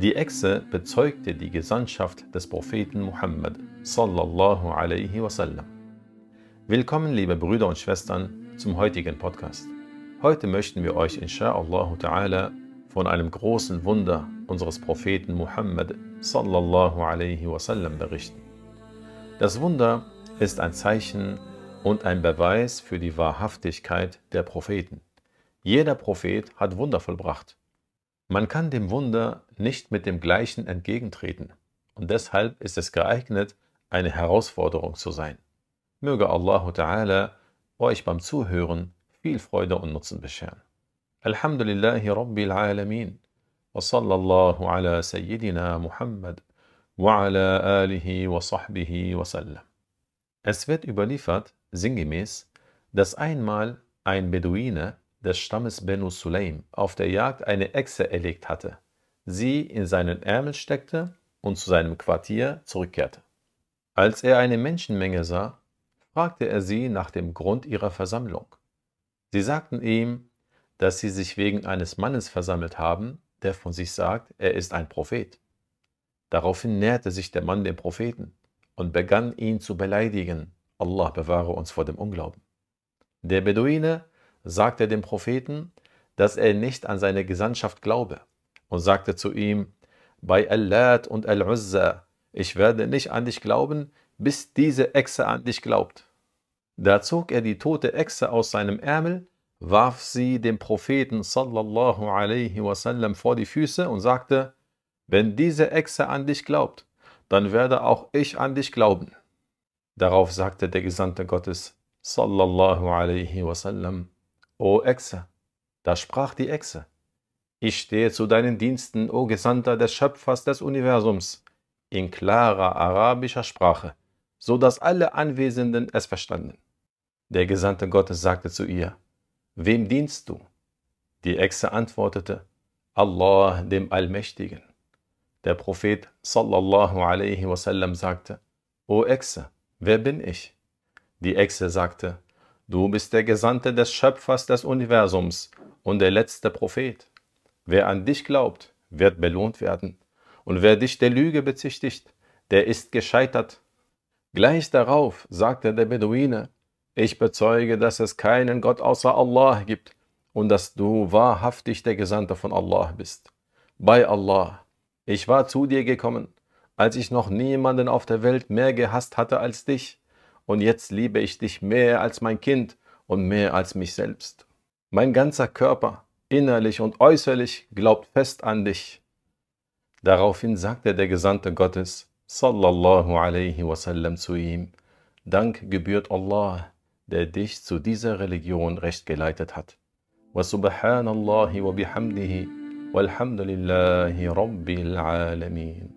Die Echse bezeugte die Gesandtschaft des Propheten Muhammad. Willkommen, liebe Brüder und Schwestern, zum heutigen Podcast. Heute möchten wir euch insha'Allah ta'ala von einem großen Wunder unseres Propheten Muhammad sallallahu alaihi wasallam berichten. Das Wunder ist ein Zeichen und ein Beweis für die Wahrhaftigkeit der Propheten. Jeder Prophet hat Wunder vollbracht. Man kann dem Wunder nicht mit dem gleichen entgegentreten und deshalb ist es geeignet, eine Herausforderung zu sein. Möge Allah Ta'ala euch beim Zuhören viel Freude und Nutzen bescheren. Alhamdulillahi Rabbil Alamin wa sallallahu ala Sayyidina Muhammad wa ala alihi wa sahbihi wa sallam. Es wird überliefert, sinngemäß, dass einmal ein Beduine des Stammes Benu Sulaim auf der Jagd eine Echse erlegt hatte, sie in seinen Ärmel steckte und zu seinem Quartier zurückkehrte. Als er eine Menschenmenge sah, fragte er sie nach dem Grund ihrer Versammlung. Sie sagten ihm, dass sie sich wegen eines Mannes versammelt haben, der von sich sagt, er ist ein Prophet. Daraufhin näherte sich der Mann dem Propheten und begann ihn zu beleidigen. Allah bewahre uns vor dem Unglauben. Der Beduine sagte dem Propheten, dass er nicht an seine Gesandtschaft glaube und sagte zu ihm, bei Allat und Al-Uzza, ich werde nicht an dich glauben, bis diese Echse an dich glaubt. Da zog er die tote Echse aus seinem Ärmel, warf sie dem Propheten sallallahu alaihi wasallam vor die Füße und sagte, wenn diese Echse an dich glaubt, dann werde auch ich an dich glauben. Darauf sagte der Gesandte Gottes sallallahu alaihi wasallam, O Echse, da sprach die Echse, ich stehe zu deinen Diensten, o Gesandter des Schöpfers des Universums, in klarer arabischer Sprache, so dass alle Anwesenden es verstanden. Der Gesandte Gottes sagte zu ihr, Wem dienst du? Die Echse antwortete, Allah, dem Allmächtigen. Der Prophet sallallahu alaihi wasallam sagte, O Echse, wer bin ich? Die Echse sagte, Du bist der Gesandte des Schöpfers des Universums und der letzte Prophet. Wer an dich glaubt, wird belohnt werden. Und wer dich der Lüge bezichtigt, der ist gescheitert. Gleich darauf sagte der Beduine, ich bezeuge, dass es keinen Gott außer Allah gibt und dass du wahrhaftig der Gesandte von Allah bist. Bei Allah, ich war zu dir gekommen, als ich noch niemanden auf der Welt mehr gehasst hatte als dich und jetzt liebe ich dich mehr als mein Kind und mehr als mich selbst. Mein ganzer Körper, innerlich und äußerlich, glaubt fest an dich. Daraufhin sagte der Gesandte Gottes, sallallahu alaihi wasallam, zu ihm, Dank gebührt Allah, der dich zu dieser Religion recht geleitet hat. Wa subhanallahi wa bihamdihi walhamdulillahi rabbil alamin.